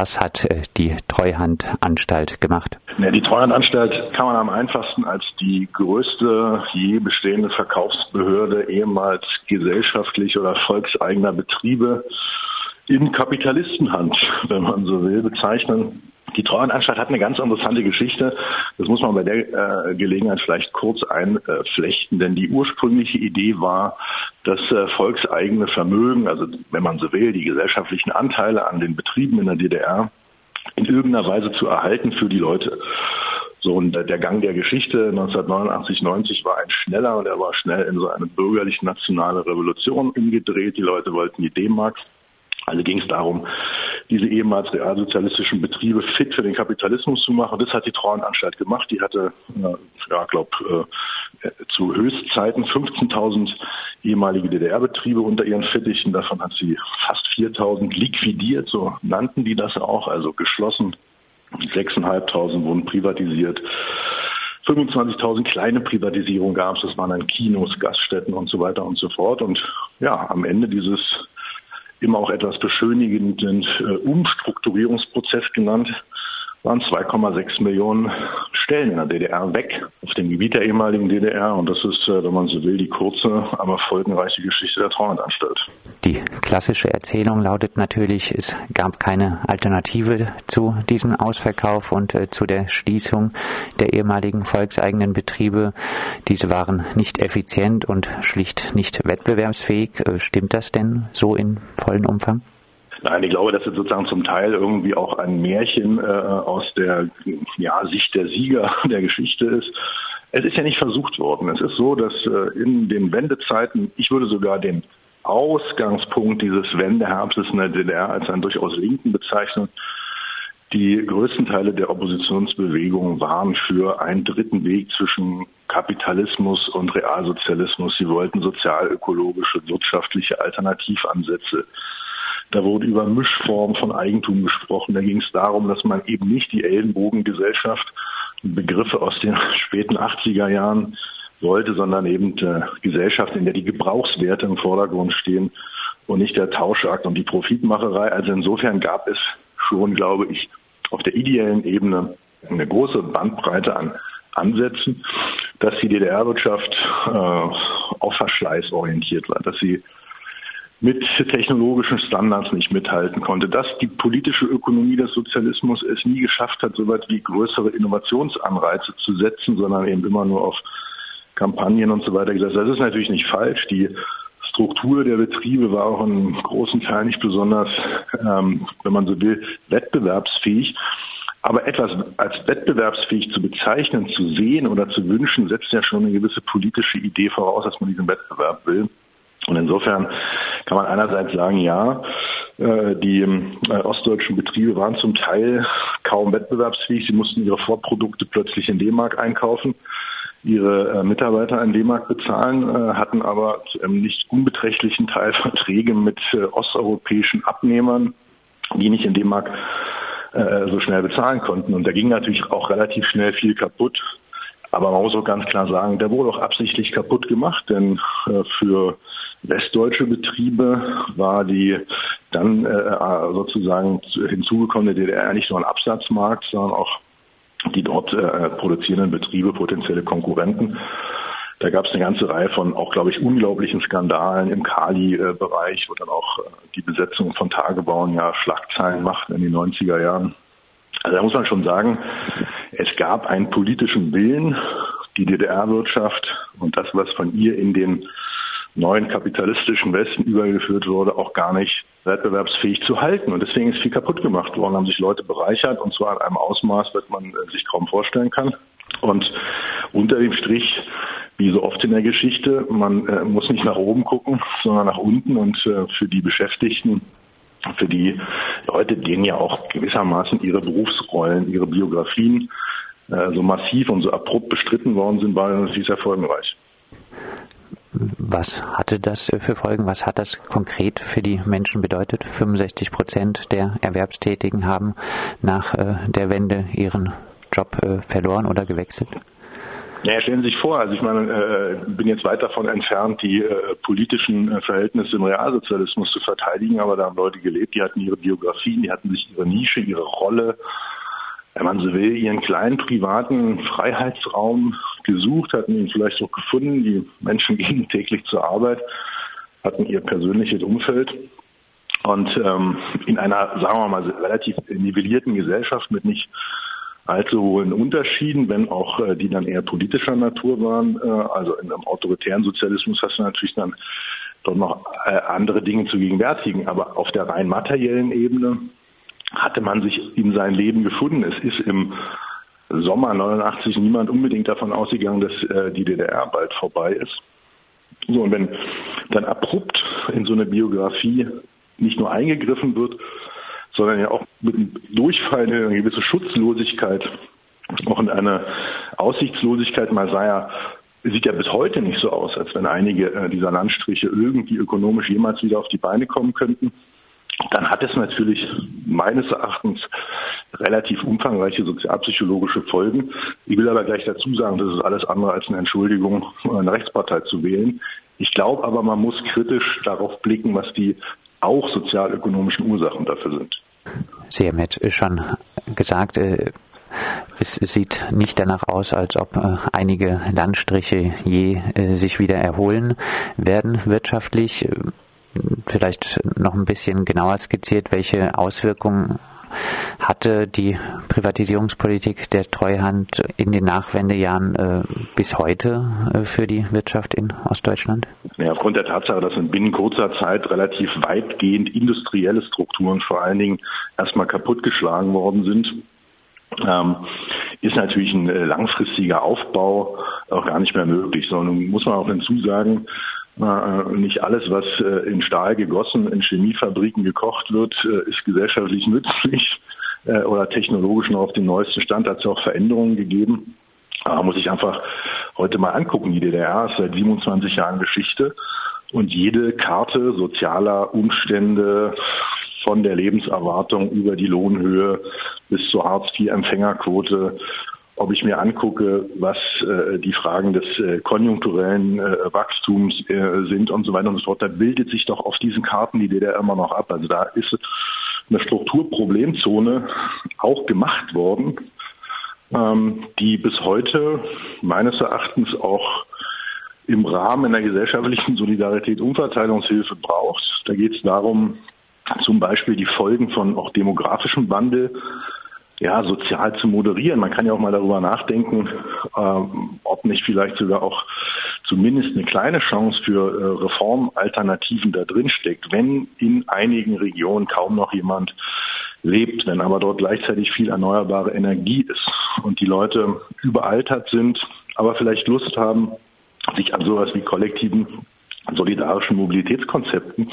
Was hat äh, die Treuhandanstalt gemacht? Die Treuhandanstalt kann man am einfachsten als die größte je bestehende Verkaufsbehörde ehemals gesellschaftlich oder volkseigener Betriebe in Kapitalistenhand, wenn man so will, bezeichnen. Die Treuhandanstalt hat eine ganz interessante Geschichte. Das muss man bei der äh, Gelegenheit vielleicht kurz einflechten, denn die ursprüngliche Idee war, das äh, volkseigene Vermögen, also wenn man so will, die gesellschaftlichen Anteile an den Betrieben in der DDR in irgendeiner Weise zu erhalten für die Leute. So, und der Gang der Geschichte 1989, 90 war ein schneller und er war schnell in so eine bürgerlich-nationale Revolution umgedreht. Die Leute wollten die D-Mark. Also ging es darum, diese ehemals realsozialistischen Betriebe fit für den Kapitalismus zu machen. Das hat die Trauernanstalt gemacht. Die hatte, ja, glaube äh, zu Höchstzeiten 15.000 ehemalige DDR-Betriebe unter ihren Fittichen. Davon hat sie fast 4.000 liquidiert, so nannten die das auch, also geschlossen. 6.500 wurden privatisiert. 25.000 kleine Privatisierungen gab es. Das waren dann Kinos, Gaststätten und so weiter und so fort. Und ja, am Ende dieses immer auch etwas beschönigenden äh, Umstrukturierungsprozess genannt, waren 2,6 Millionen Stellen in der DDR weg, auf dem Gebiet der ehemaligen DDR. Und das ist, äh, wenn man so will, die kurze, aber folgenreiche Geschichte der Trauerdanstalt. Die klassische Erzählung lautet natürlich, es gab keine Alternative zu diesem Ausverkauf und äh, zu der Schließung der ehemaligen volkseigenen Betriebe. Diese waren nicht effizient und schlicht nicht wettbewerbsfähig. Äh, stimmt das denn so in vollen Umfang? Nein, ich glaube, das ist sozusagen zum Teil irgendwie auch ein Märchen äh, aus der ja, Sicht der Sieger der Geschichte ist. Es ist ja nicht versucht worden. Es ist so, dass äh, in den Wendezeiten, ich würde sogar den Ausgangspunkt dieses Wendeherbstes in der DDR als einen durchaus linken bezeichnen. Die größten Teile der Oppositionsbewegung waren für einen dritten Weg zwischen Kapitalismus und Realsozialismus. Sie wollten sozial-ökologische, wirtschaftliche Alternativansätze da wurde über Mischformen von Eigentum gesprochen. Da ging es darum, dass man eben nicht die Ellenbogengesellschaft, Begriffe aus den späten 80er Jahren wollte, sondern eben Gesellschaft, in der die Gebrauchswerte im Vordergrund stehen und nicht der Tauschakt und die Profitmacherei. Also insofern gab es schon, glaube ich, auf der ideellen Ebene eine große Bandbreite an Ansätzen, dass die DDR-Wirtschaft äh, auf Verschleiß orientiert war, dass sie mit technologischen Standards nicht mithalten konnte, dass die politische Ökonomie des Sozialismus es nie geschafft hat, so weit wie größere Innovationsanreize zu setzen, sondern eben immer nur auf Kampagnen und so weiter gesetzt. Das ist natürlich nicht falsch. Die Struktur der Betriebe war auch in großen Teil nicht besonders, ähm, wenn man so will, wettbewerbsfähig. Aber etwas als wettbewerbsfähig zu bezeichnen, zu sehen oder zu wünschen, setzt ja schon eine gewisse politische Idee voraus, dass man diesen Wettbewerb will. Und insofern kann man einerseits sagen, ja, äh, die äh, ostdeutschen Betriebe waren zum Teil kaum wettbewerbsfähig. Sie mussten ihre Vorprodukte plötzlich in D-Mark einkaufen, ihre äh, Mitarbeiter in D-Mark bezahlen, hatten aber zu einem nicht unbeträchtlichen Teil Verträge mit osteuropäischen Abnehmern, die nicht in D-Mark so schnell bezahlen konnten. Und da ging natürlich auch relativ schnell viel kaputt. Aber man muss auch ganz klar sagen, der wurde auch absichtlich kaputt gemacht, denn für westdeutsche Betriebe war die dann äh, sozusagen hinzugekommene DDR nicht nur ein Absatzmarkt, sondern auch die dort äh, produzierenden Betriebe potenzielle Konkurrenten. Da gab es eine ganze Reihe von auch, glaube ich, unglaublichen Skandalen im Kali-Bereich, wo dann auch äh, die Besetzung von Tagebauen ja Schlagzeilen machten in den 90er Jahren. Also da muss man schon sagen, es gab einen politischen Willen, die DDR-Wirtschaft und das, was von ihr in den neuen kapitalistischen Westen übergeführt wurde, auch gar nicht wettbewerbsfähig zu halten. Und deswegen ist viel kaputt gemacht worden, haben sich Leute bereichert und zwar in einem Ausmaß, das man äh, sich kaum vorstellen kann. Und unter dem Strich, wie so oft in der Geschichte, man äh, muss nicht nach oben gucken, sondern nach unten und äh, für die Beschäftigten für die Leute, denen ja auch gewissermaßen ihre Berufsrollen, ihre Biografien äh, so massiv und so abrupt bestritten worden sind, war das natürlich sehr folgenreich. Was hatte das für Folgen? Was hat das konkret für die Menschen bedeutet? 65 Prozent der Erwerbstätigen haben nach äh, der Wende ihren Job äh, verloren oder gewechselt? Ja, stellen Sie sich vor, also ich meine, äh, bin jetzt weit davon entfernt, die äh, politischen äh, Verhältnisse im Realsozialismus zu verteidigen, aber da haben Leute gelebt, die hatten ihre Biografien, die hatten sich ihre Nische, ihre Rolle, wenn man so will, ihren kleinen privaten Freiheitsraum gesucht, hatten ihn vielleicht auch gefunden. Die Menschen gingen täglich zur Arbeit, hatten ihr persönliches Umfeld. Und ähm, in einer, sagen wir mal, relativ nivellierten Gesellschaft mit nicht allzu hohen Unterschieden, wenn auch äh, die dann eher politischer Natur waren. Äh, also in einem autoritären Sozialismus hast du natürlich dann doch noch äh, andere Dinge zu gegenwärtigen. Aber auf der rein materiellen Ebene hatte man sich in sein Leben gefunden. Es ist im Sommer 89 niemand unbedingt davon ausgegangen, dass äh, die DDR bald vorbei ist. So, und wenn dann abrupt in so eine Biografie nicht nur eingegriffen wird, sondern ja auch mit einem Durchfall in eine gewisse Schutzlosigkeit, auch in eine Aussichtslosigkeit, mal sei ja sieht ja bis heute nicht so aus, als wenn einige äh, dieser Landstriche irgendwie ökonomisch jemals wieder auf die Beine kommen könnten dann hat es natürlich meines Erachtens relativ umfangreiche sozialpsychologische Folgen. Ich will aber gleich dazu sagen, das ist alles andere als eine Entschuldigung, eine Rechtspartei zu wählen. Ich glaube aber, man muss kritisch darauf blicken, was die auch sozialökonomischen Ursachen dafür sind. Sie haben jetzt schon gesagt, äh, es sieht nicht danach aus, als ob äh, einige Landstriche je äh, sich wieder erholen werden wirtschaftlich vielleicht noch ein bisschen genauer skizziert, welche Auswirkungen hatte die Privatisierungspolitik der Treuhand in den Nachwendejahren äh, bis heute äh, für die Wirtschaft in Ostdeutschland? Ja, aufgrund der Tatsache, dass in binnen kurzer Zeit relativ weitgehend industrielle Strukturen vor allen Dingen erstmal kaputtgeschlagen worden sind, ähm, ist natürlich ein äh, langfristiger Aufbau auch gar nicht mehr möglich, sondern muss man auch hinzusagen, nicht alles, was äh, in Stahl gegossen, in Chemiefabriken gekocht wird, äh, ist gesellschaftlich nützlich oder technologisch noch auf dem neuesten Stand. Da hat es auch Veränderungen gegeben. Da muss ich einfach heute mal angucken. Die DDR ist seit 27 Jahren Geschichte und jede Karte sozialer Umstände von der Lebenserwartung über die Lohnhöhe bis zur Hartz-IV-Empfängerquote ob ich mir angucke, was äh, die Fragen des äh, konjunkturellen äh, Wachstums äh, sind und so weiter und so fort, da bildet sich doch auf diesen Karten die DDR immer noch ab. Also da ist eine Strukturproblemzone auch gemacht worden, ähm, die bis heute meines Erachtens auch im Rahmen der gesellschaftlichen Solidarität Umverteilungshilfe braucht. Da geht es darum, zum Beispiel die Folgen von auch demografischem Wandel ja, sozial zu moderieren. Man kann ja auch mal darüber nachdenken, ähm, ob nicht vielleicht sogar auch zumindest eine kleine Chance für äh, Reformalternativen da drin steckt, wenn in einigen Regionen kaum noch jemand lebt, wenn aber dort gleichzeitig viel erneuerbare Energie ist und die Leute überaltert sind, aber vielleicht Lust haben, sich an sowas wie kollektiven solidarischen Mobilitätskonzepten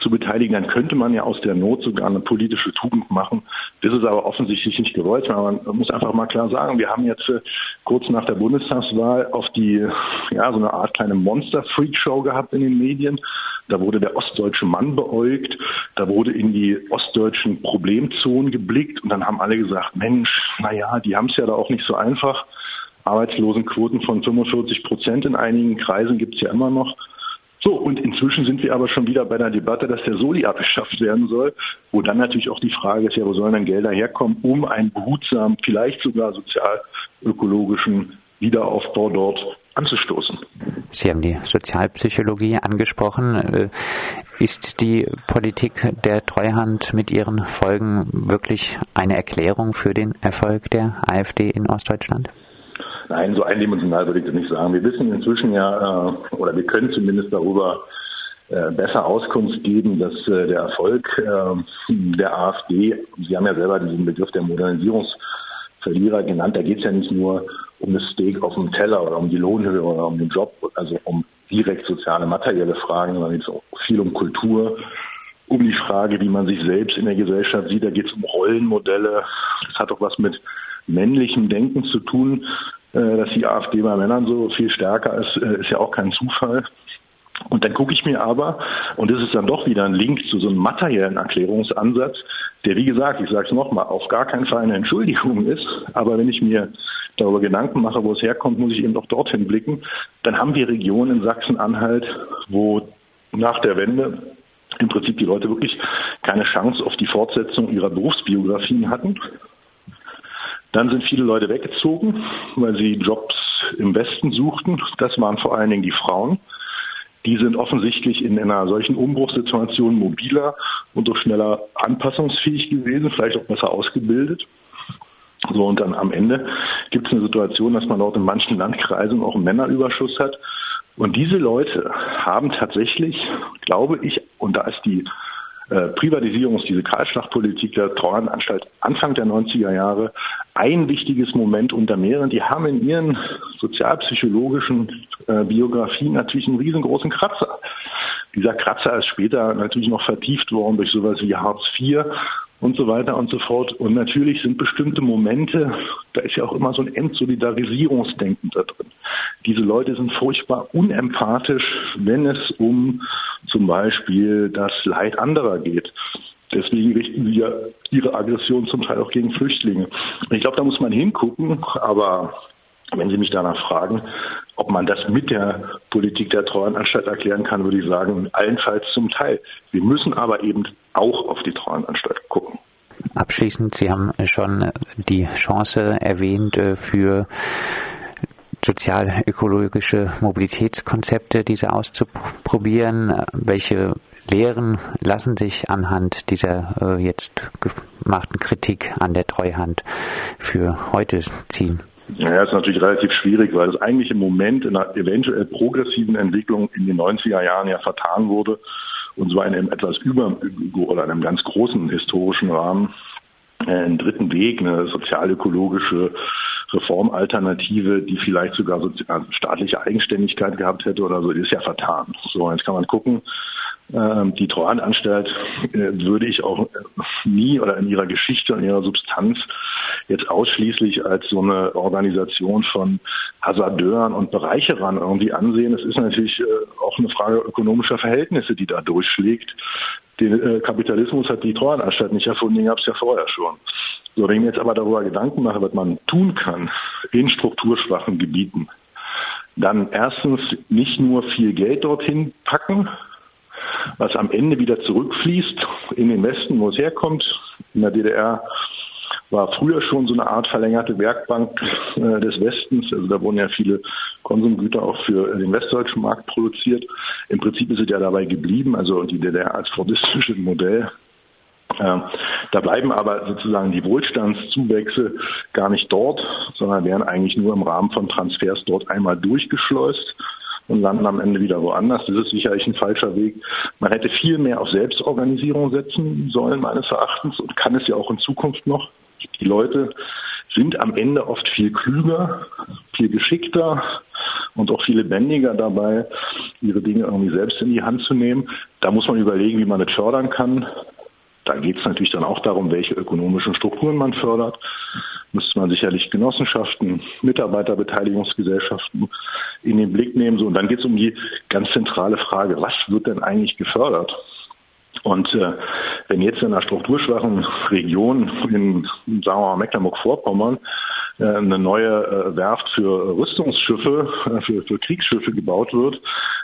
zu beteiligen, dann könnte man ja aus der Not sogar eine politische Tugend machen. Ist aber offensichtlich nicht gewollt. Man muss einfach mal klar sagen, wir haben jetzt äh, kurz nach der Bundestagswahl auf die, ja, so eine Art kleine Monster-Freak-Show gehabt in den Medien. Da wurde der ostdeutsche Mann beäugt, da wurde in die ostdeutschen Problemzonen geblickt und dann haben alle gesagt, Mensch, naja, die haben es ja da auch nicht so einfach. Arbeitslosenquoten von 45 Prozent in einigen Kreisen gibt es ja immer noch. Und inzwischen sind wir aber schon wieder bei der Debatte, dass der Soli abgeschafft werden soll, wo dann natürlich auch die Frage ist, ja, wo sollen denn Gelder herkommen, um einen behutsamen, vielleicht sogar sozial-ökologischen Wiederaufbau dort anzustoßen. Sie haben die Sozialpsychologie angesprochen. Äh, ist die Politik der Treuhand mit ihren Folgen wirklich eine Erklärung für den Erfolg der AfD in Ostdeutschland? Nein, so eindimensional würde ich das nicht sagen. Wir wissen inzwischen ja, äh, oder wir können zumindest darüber äh, besser Auskunft geben, dass äh, der Erfolg der AfD, Sie haben ja selber diesen Begriff der Modernisierungsverlierer genannt, da geht es ja nicht nur um das Steak auf dem Teller oder um die Lohnhöhe oder um den Job, also um direkt soziale, materielle Fragen, sondern es geht auch viel um Kultur, um die Frage, wie man sich selbst in der Gesellschaft sieht. Da geht es um Rollenmodelle. Das hat auch was mit männlichem Denken zu tun. Äh, dass die AfD bei Männern so viel stärker ist, äh, ist ja auch kein Zufall. Und dann gucke ich mir aber, und das ist dann doch wieder ein Link zu so einem materiellen Erklärungsansatz, der, wie gesagt, ich sage es nochmal, auf gar keinen Fall eine Entschuldigung ist. Aber wenn ich mir darüber Gedanken mache, wo es herkommt, muss ich eben auch dorthin blicken. Dann haben wir Regionen in Sachsen-Anhalt, wo nach der Wende im Prinzip die Leute wirklich keine Chance auf die Fortsetzung ihrer Berufsbiografien hatten. Dann sind viele Leute weggezogen, weil sie Jobs im Westen suchten. Das waren vor allen Dingen die Frauen. Die sind offensichtlich in einer solchen Umbruchssituation mobiler und auch schneller anpassungsfähig gewesen, vielleicht auch besser ausgebildet. So, und dann am Ende gibt es eine Situation, dass man dort in manchen Landkreisen auch einen Männerüberschuss hat. Und diese Leute haben tatsächlich, glaube ich, und da ist die äh, Privatisierungs-, diese Kahlschlagpolitik der Treuhandanstalt Anfang der 90er Jahre ein wichtiges Moment unter mehreren. Die haben in ihren sozialpsychologischen äh, Biografien natürlich einen riesengroßen Kratzer. Dieser Kratzer ist später natürlich noch vertieft worden durch sowas wie Hartz IV und so weiter und so fort. Und natürlich sind bestimmte Momente, da ist ja auch immer so ein Entsolidarisierungsdenken da drin. Diese Leute sind furchtbar unempathisch, wenn es um zum Beispiel das Leid anderer geht. Deswegen richten sie ja ihre Aggression zum Teil auch gegen Flüchtlinge. Ich glaube, da muss man hingucken, aber wenn Sie mich danach fragen, ob man das mit der Politik der Treuhandanstalt erklären kann, würde ich sagen, allenfalls zum Teil. Wir müssen aber eben auch auf die Treuhandanstalt gucken. Abschließend, Sie haben schon die Chance erwähnt äh, für sozial-ökologische Mobilitätskonzepte, diese auszuprobieren. Welche Lehren lassen sich anhand dieser äh, jetzt gemachten Kritik an der Treuhand für heute ziehen? Ja, ist natürlich relativ schwierig, weil es eigentlich im Moment in einer eventuell progressiven Entwicklung in den 90er Jahren ja vertan wurde und zwar in einem etwas über oder einem ganz großen historischen Rahmen äh, einen dritten Weg, eine sozialökologische Reformalternative, die vielleicht sogar staatliche Eigenständigkeit gehabt hätte oder so, die ist ja vertan. So, jetzt kann man gucken, die Treuhandanstalt äh, würde ich auch nie oder in ihrer Geschichte und ihrer Substanz jetzt ausschließlich als so eine Organisation von Hasardeuren und Bereicherern irgendwie ansehen. Es ist natürlich äh, auch eine Frage ökonomischer Verhältnisse, die da durchschlägt. Den äh, Kapitalismus hat die Treuhandanstalt nicht erfunden, den gab es ja vorher schon. So, wenn ich mir jetzt aber darüber Gedanken mache, was man tun kann in strukturschwachen Gebieten, dann erstens nicht nur viel Geld dorthin packen, was am Ende wieder zurückfließt in den Westen, wo es herkommt. In der DDR war früher schon so eine Art verlängerte Werkbank äh, des Westens. Also da wurden ja viele Konsumgüter auch für den westdeutschen Markt produziert. Im Prinzip ist es ja dabei geblieben, also die DDR als fordistisches Modell. Da bleiben aber sozusagen die Wohlstandszuwächse gar nicht dort, sondern werden eigentlich nur im Rahmen von Transfers dort einmal durchgeschleust und landen am Ende wieder woanders. Das ist sicherlich ein falscher Weg. Man hätte viel mehr auf Selbstorganisierung setzen sollen, meines Erachtens, und kann es ja auch in Zukunft noch. Die Leute sind am Ende oft viel klüger, viel geschickter und auch viel lebendiger dabei, ihre Dinge irgendwie selbst in die Hand zu nehmen. Da muss man überlegen, wie man das fördern kann. Da geht es natürlich dann auch darum, welche ökonomischen Strukturen man fördert. Müsste man sicherlich Genossenschaften, Mitarbeiterbeteiligungsgesellschaften in den Blick nehmen. So, und dann geht es um die ganz zentrale Frage, was wird denn eigentlich gefördert? Und äh, wenn jetzt in einer strukturschwachen Region in, sagen wir mal, Mecklenburg-Vorpommern äh, eine neue äh, Werft für Rüstungsschiffe, äh, für, für Kriegsschiffe gebaut wird,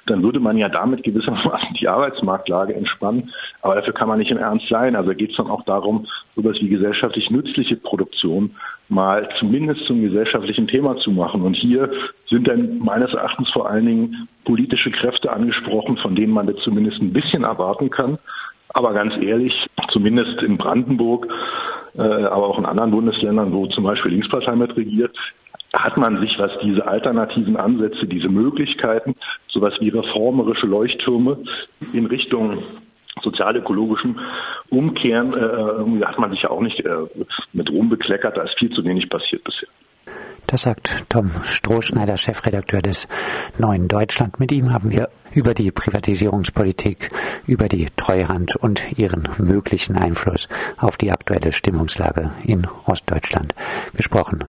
dann würde man ja damit gewissermaßen die Arbeitsmarktlage entspannen. Aber dafür kann man nicht im Ernst sein. Also geht es dann auch darum, sowas wie gesellschaftlich nützliche Produktion mal zumindest zum gesellschaftlichen Thema zu machen. Und hier sind dann meines Erachtens vor allen Dingen politische Kräfte angesprochen, von denen man das zumindest ein bisschen erwarten kann. Aber ganz ehrlich, zumindest in Brandenburg, äh, aber auch in anderen Bundesländern, wo zum Beispiel Linkspartei mit regiert, hat man sich, was diese alternativen Ansätze, diese Möglichkeiten, sowas wie reformerische Leuchttürme in Richtung sozialökologischem Umkehren, äh, hat man sich ja auch nicht äh, mit Ruhm bekleckert. Da ist viel zu wenig passiert bisher. Das sagt Tom Strohschneider, Chefredakteur des Neuen Deutschland. Mit ihm haben wir über die Privatisierungspolitik, über die Treuhand und ihren möglichen Einfluss auf die aktuelle Stimmungslage in Ostdeutschland gesprochen.